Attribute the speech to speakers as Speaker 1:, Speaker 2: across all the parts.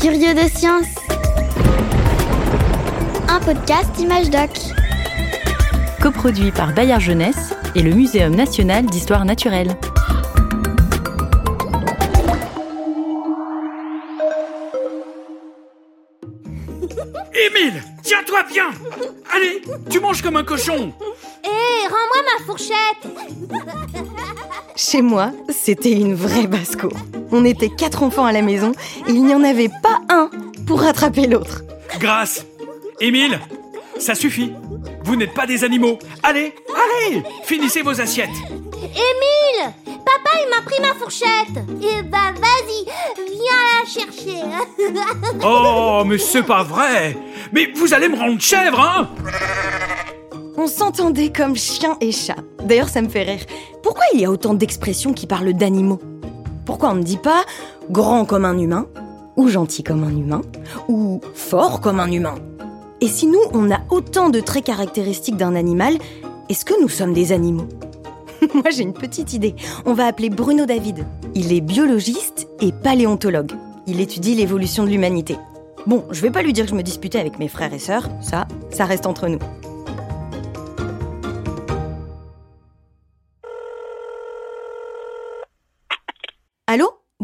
Speaker 1: Curieux de science. Un podcast Image Doc.
Speaker 2: Coproduit par Bayard Jeunesse et le Muséum national d'histoire naturelle.
Speaker 3: Émile, tiens-toi bien Allez, tu manges comme un cochon
Speaker 4: Hé, rends-moi ma fourchette
Speaker 5: Chez moi, c'était une vraie basse-cour. On était quatre enfants à la maison et il n'y en avait pas un pour rattraper l'autre.
Speaker 3: Grâce. Émile, ça suffit. Vous n'êtes pas des animaux. Allez, allez Finissez vos assiettes.
Speaker 4: Émile Papa, il m'a pris ma fourchette. Eh bah vas-y, viens la chercher.
Speaker 3: Oh, mais c'est pas vrai. Mais vous allez me rendre chèvre, hein?
Speaker 5: S'entendait comme chien et chat. D'ailleurs, ça me fait rire. Pourquoi il y a autant d'expressions qui parlent d'animaux? Pourquoi on ne dit pas grand comme un humain, ou gentil comme un humain, ou fort comme un humain? Et si nous, on a autant de traits caractéristiques d'un animal, est-ce que nous sommes des animaux? Moi, j'ai une petite idée. On va appeler Bruno David. Il est biologiste et paléontologue. Il étudie l'évolution de l'humanité. Bon, je vais pas lui dire que je me disputais avec mes frères et sœurs, ça, ça reste entre nous.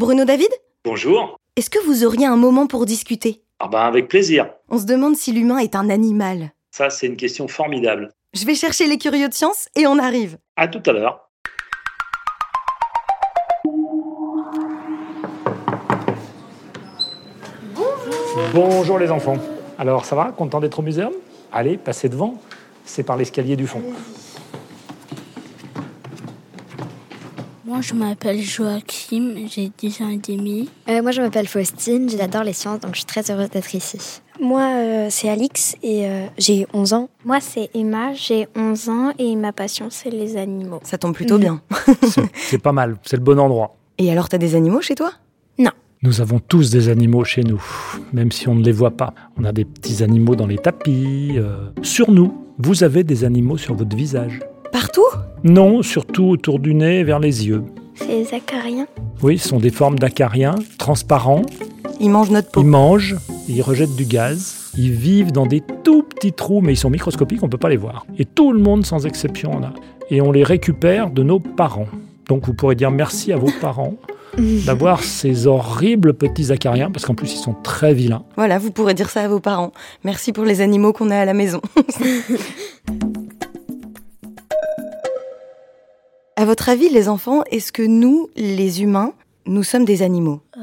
Speaker 5: Bruno David?
Speaker 6: Bonjour.
Speaker 5: Est-ce que vous auriez un moment pour discuter?
Speaker 6: Ah ben avec plaisir.
Speaker 5: On se demande si l'humain est un animal.
Speaker 6: Ça, c'est une question formidable.
Speaker 5: Je vais chercher les curieux de science et on arrive.
Speaker 6: À tout à l'heure.
Speaker 7: Bonjour les enfants. Alors ça va? Content d'être au muséum? Allez, passez devant. C'est par l'escalier du fond.
Speaker 8: Moi, je m'appelle Joachim, j'ai 10 ans et demi.
Speaker 9: Euh, moi, je m'appelle Faustine, j'adore les sciences, donc je suis très heureuse d'être ici.
Speaker 10: Moi, euh, c'est Alix et euh, j'ai 11 ans.
Speaker 11: Moi, c'est Emma, j'ai 11 ans et ma passion, c'est les animaux.
Speaker 5: Ça tombe plutôt bien.
Speaker 7: C'est- pas mal, c'est le bon endroit.
Speaker 5: Et alors, t'as des animaux chez toi?
Speaker 7: Nous avons tous des animaux chez nous, même si on ne les voit pas. On a des petits animaux dans les tapis. euh, Sur nous, vous avez des animaux sur votre visage.
Speaker 5: Partout?
Speaker 7: Non, surtout autour du nez et vers les yeux.
Speaker 11: C'est les acariens?
Speaker 7: Oui, ce sont des formes d'acariens, transparents.
Speaker 5: Ils mangent notre peau.
Speaker 7: Ils mangent, ils rejettent du gaz. Ils vivent dans des tout petits trous, mais ils sont microscopiques, on ne peut pas les voir. Et tout le monde, sans exception, en a. Et on les récupère de nos parents. Donc vous pourrez dire merci à vos parents d'avoir ces horribles petits acariens, parce qu'en plus ils sont très vilains.
Speaker 5: Voilà, vous pourrez dire ça à vos parents. Merci pour les animaux qu'on a à la maison. à votre avis, les enfants, est-ce que nous, les humains, nous sommes des animaux?
Speaker 8: Euh,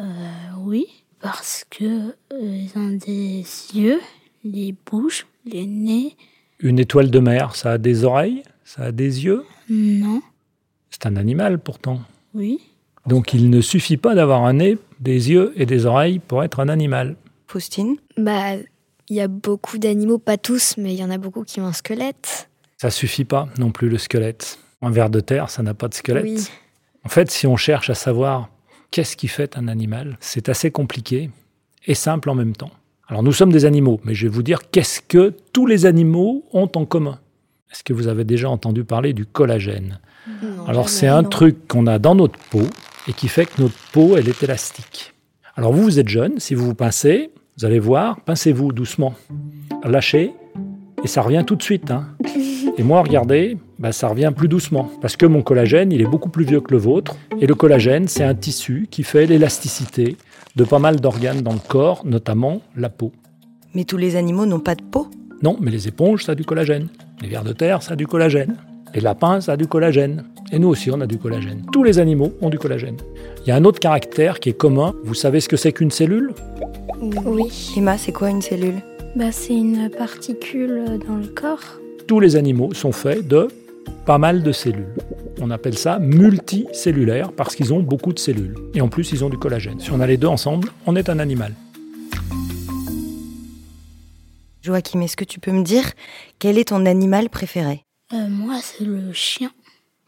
Speaker 8: oui, parce que euh, ils ont des yeux, les bouches, les nez.
Speaker 7: Une étoile de mer, ça a des oreilles, ça a des yeux?
Speaker 8: Non,
Speaker 7: C'est un animal pourtant.
Speaker 8: oui.
Speaker 7: Donc il ne suffit pas d'avoir un nez, des yeux et des oreilles pour être un animal.
Speaker 5: Faustine?
Speaker 9: Bah, il y a beaucoup d'animaux, pas tous, mais il y en a beaucoup qui ont un squelette.
Speaker 7: Ça suffit pas non plus le squelette. Un ver de terre, ça n'a pas de squelette.
Speaker 9: Oui.
Speaker 7: En fait, si on cherche à savoir qu'est-ce qui fait un animal, c'est assez compliqué et simple en même temps. Alors nous sommes des animaux, mais je vais vous dire qu'est-ce que tous les animaux ont en commun. Est-ce que vous avez déjà entendu parler du collagène? Alors c'est un truc qu'on a dans notre peau et qui fait que notre peau, elle est élastique. Alors vous, vous êtes jeune, si vous vous pincez, vous allez voir, pincez-vous doucement, lâchez, et ça revient tout de suite. hein. Et moi, regardez, bah, ça revient plus doucement. Parce que mon collagène, il est beaucoup plus vieux que le vôtre. Et le collagène, c'est un tissu qui fait l'élasticité de pas mal d'organes dans le corps, notamment la peau.
Speaker 5: Mais tous les animaux n'ont pas de peau.
Speaker 7: Non, mais les éponges, ça a du collagène. Les vers de terre, ça a du collagène. Les lapins, ça a du collagène. Et nous aussi, on a du collagène. Tous les animaux ont du collagène. Il y a un autre caractère qui est commun. Vous savez ce que c'est qu'une cellule?
Speaker 11: Oui.
Speaker 5: Emma, c'est quoi une cellule?
Speaker 11: Bah, c'est une particule dans le corps.
Speaker 7: Tous les animaux sont faits de pas mal de cellules. On appelle ça multicellulaire parce qu'ils ont beaucoup de cellules. Et en plus, ils ont du collagène. Si on a les deux ensemble, on est un animal.
Speaker 5: Joachim, est-ce que tu peux me dire quel est ton animal préféré?
Speaker 8: Euh, moi, c'est le chien.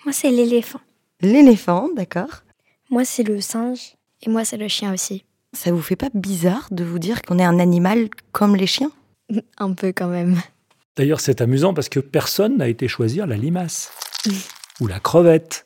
Speaker 11: Moi, c'est l'éléphant.
Speaker 5: L'éléphant, d'accord.
Speaker 10: Moi, c'est le singe.
Speaker 9: Et moi, c'est le chien aussi.
Speaker 5: Ça vous fait pas bizarre de vous dire qu'on est un animal comme les chiens?
Speaker 9: Un peu quand même.
Speaker 7: D'ailleurs, c'est amusant parce que personne n'a été choisir la limace ou la crevette.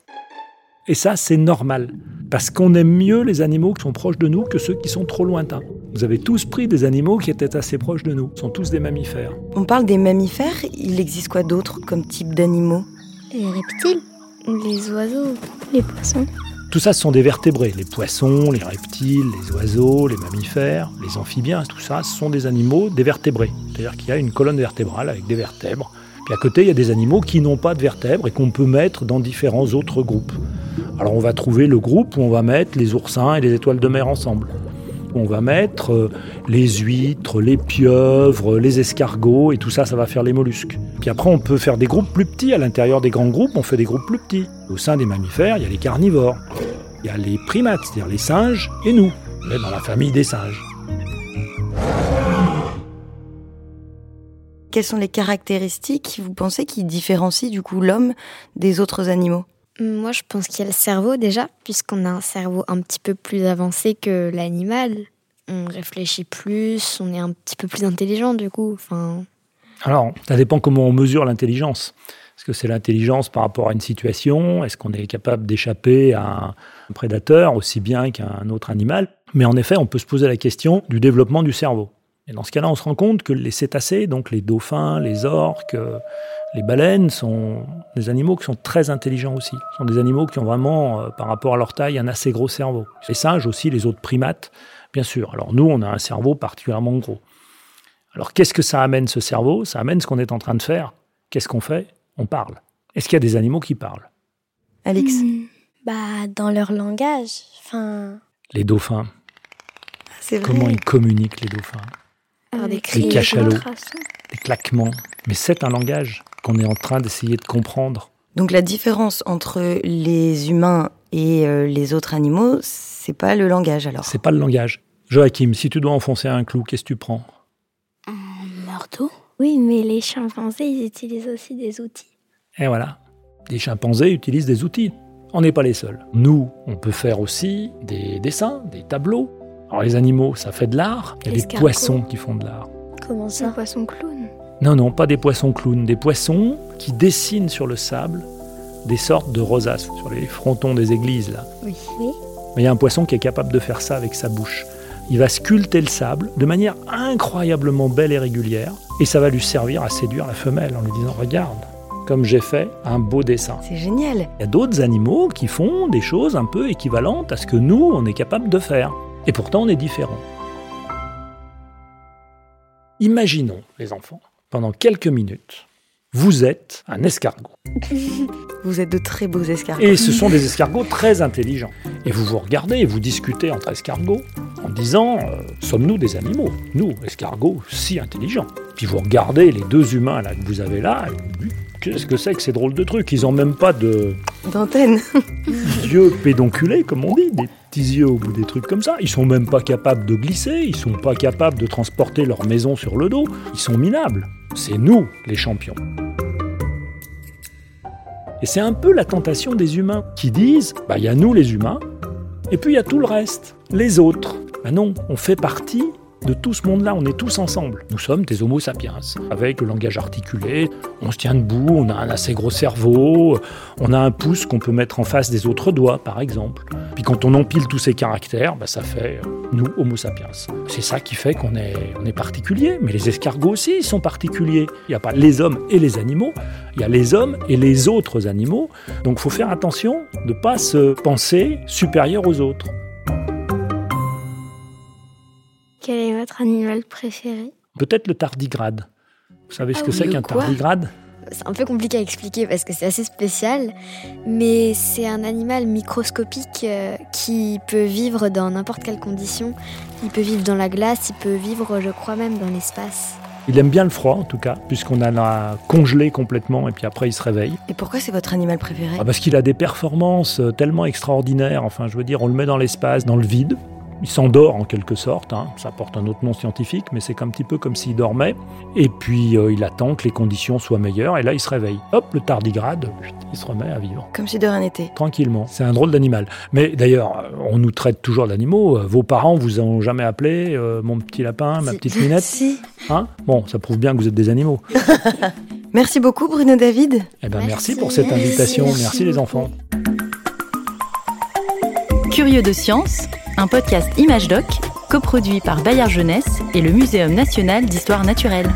Speaker 7: Et ça, c'est normal. Parce qu'on aime mieux les animaux qui sont proches de nous que ceux qui sont trop lointains. Vous avez tous pris des animaux qui étaient assez proches de nous. Ce sont tous des mammifères.
Speaker 5: On parle des mammifères, il existe quoi d'autre comme type d'animaux?
Speaker 11: Les reptiles, les oiseaux, les poissons.
Speaker 7: Tout ça, ce sont des vertébrés. Les poissons, les reptiles, les oiseaux, les mammifères, les amphibiens, tout ça, ce sont des animaux, des vertébrés. C'est-à-dire qu'il y a une colonne vertébrale avec des vertèbres. Puis à côté, il y a des animaux qui n'ont pas de vertèbres et qu'on peut mettre dans différents autres groupes. Alors on va trouver le groupe où on va mettre les oursins et les étoiles de mer ensemble. On va mettre euh, les huîtres, les pieuvres, les escargots, et tout ça, ça va faire les mollusques. Puis après, on peut faire des groupes plus petits. À l'intérieur des grands groupes, on fait des groupes plus petits. Au sein des mammifères, il y a les carnivores. Il y a les primates, c'est-à-dire les singes, et nous. On est dans la famille des singes.
Speaker 5: Quelles sont les caractéristiques, vous pensez, qui différencient du coup l'homme des autres animaux?
Speaker 9: Moi, je pense qu'il y a le cerveau déjà, puisqu'on a un cerveau un petit peu plus avancé que l'animal. On réfléchit plus, on est un petit peu plus intelligent du coup. Enfin,
Speaker 7: Alors, ça dépend comment on mesure l'intelligence. Est-ce que c'est l'intelligence par rapport à une situation? Est-ce qu'on est capable d'échapper à un prédateur aussi bien qu'à un autre animal? Mais en effet, on peut se poser la question du développement du cerveau. Et dans ce cas-là, on se rend compte que les cétacés, donc les dauphins, les orques, les baleines, sont des animaux qui sont très intelligents aussi. Ce sont des animaux qui ont vraiment, euh, par rapport à leur taille, un assez gros cerveau. Les singes aussi, les autres primates, bien sûr. Alors nous, on a un cerveau particulièrement gros. Alors qu'est-ce que ça amène ce cerveau? Ça amène ce qu'on est en train de faire. Qu'est-ce qu'on fait? On parle. Est-ce qu'il y a des animaux qui parlent?
Speaker 5: Alix?
Speaker 11: Hmm, Bah, dans leur langage. Enfin,
Speaker 7: Les dauphins.
Speaker 5: C'est vrai.
Speaker 7: Comment ils communiquent les dauphins?
Speaker 11: Par des
Speaker 7: Les
Speaker 11: cris,
Speaker 7: cachalots.
Speaker 11: des ultrasons.
Speaker 7: Des claquements. Mais c'est un langage qu'on est en train d'essayer de comprendre.
Speaker 5: Donc la différence entre les humains et euh, les autres animaux, c'est pas le langage alors.
Speaker 7: C'est pas le langage. Joachim, si tu dois enfoncer un clou, qu'est-ce que tu prends?
Speaker 8: Marteau
Speaker 11: Oui, mais les chimpanzés, ils utilisent aussi des outils.
Speaker 7: Et voilà. Les chimpanzés utilisent des outils. On n'est pas les seuls. Nous, on peut faire aussi des dessins, des tableaux. Alors les animaux, ça fait de l'art. Il y a des poissons qui font de l'art.
Speaker 11: Comment
Speaker 8: Un
Speaker 11: ça
Speaker 8: poisson clown.
Speaker 7: Non, non, pas des poissons clowns, des poissons qui dessinent sur le sable des sortes de rosaces, sur les frontons des églises, là.
Speaker 11: Oui.
Speaker 7: Mais il y a un poisson qui est capable de faire ça avec sa bouche. Il va sculpter le sable de manière incroyablement belle et régulière, et ça va lui servir à séduire la femelle en lui disant Regarde, comme j'ai fait un beau dessin.
Speaker 5: C'est génial.
Speaker 7: Il y a d'autres animaux qui font des choses un peu équivalentes à ce que nous, on est capable de faire. Et pourtant, on est différents. Imaginons, les enfants, pendant quelques minutes, vous êtes un escargot.
Speaker 5: Vous êtes de très beaux escargots.
Speaker 7: Et ce sont des escargots très intelligents. Et vous vous regardez et vous discutez entre escargots disant euh, Sommes-nous des animaux? Nous, escargots, si intelligents. Puis vous regardez les deux humains là, que vous avez là, Qu'est-ce que c'est que ces drôles de trucs? Ils n'ont même pas de
Speaker 5: D'antenne.
Speaker 7: yeux pédonculés, comme on dit, des petits yeux au bout des trucs comme ça. Ils sont même pas capables de glisser, ils sont pas capables de transporter leur maison sur le dos. Ils sont minables. C'est nous, les champions. Et c'est un peu la tentation des humains qui disent bah il y a nous les humains et puis il y a tout le reste, les autres. Ben non, on fait partie de tout ce monde-là, on est tous ensemble. Nous sommes des homo sapiens, avec le langage articulé, on se tient debout, on a un assez gros cerveau, on a un pouce qu'on peut mettre en face des autres doigts, par exemple. Puis quand on empile tous ces caractères, bah, ça fait euh, nous, homo sapiens. C'est ça qui fait qu'on est, particulier. Mais les escargots aussi, ils sont particuliers. Il n'y a pas les hommes et les animaux, il y a les hommes et les autres animaux. Donc il faut faire attention de ne pas se penser supérieur aux autres.
Speaker 11: Quel est votre animal préféré
Speaker 7: Peut-être le tardigrade. Vous savez ce
Speaker 9: Ah
Speaker 7: que
Speaker 9: oui,
Speaker 7: c'est qu'un tardigrade?
Speaker 9: C'est un peu compliqué à expliquer parce que c'est assez spécial, mais c'est un animal microscopique euh, qui peut vivre dans n'importe quelle condition. Il peut vivre dans la glace, il peut vivre, je crois même, dans l'espace.
Speaker 7: Il aime bien le froid en tout cas, puisqu'on a l'a congelé complètement et puis après il se réveille.
Speaker 5: Et pourquoi c'est votre animal préféré?
Speaker 7: Ah, parce qu'il a des performances euh, tellement extraordinaires. Enfin, je veux dire, on le met dans l'espace, dans le vide. Il s'endort en quelque sorte. hein. Ça porte un autre nom scientifique, mais c'est un petit peu comme s'il dormait. Et puis euh, il attend que les conditions soient meilleures. Et là, il se réveille. Hop, le tardigrade, il se remet à vivre.
Speaker 5: Comme si de rien n'était.
Speaker 7: Tranquillement. C'est un drôle d'animal. Mais d'ailleurs, euh, on nous traite toujours d'animaux. Euh, Vos parents vous ont jamais appelé euh, mon petit lapin, ma petite minette
Speaker 5: Si.
Speaker 7: hein? Bon, ça prouve bien que vous êtes des animaux.
Speaker 5: Merci beaucoup Bruno David.
Speaker 7: Eh ben, merci,
Speaker 9: Merci.
Speaker 7: pour cette invitation.
Speaker 9: Merci
Speaker 7: merci les enfants.
Speaker 5: Curieux de science, un podcast Image Doc, coproduit par Bayard Jeunesse et le Muséum national d'histoire naturelle.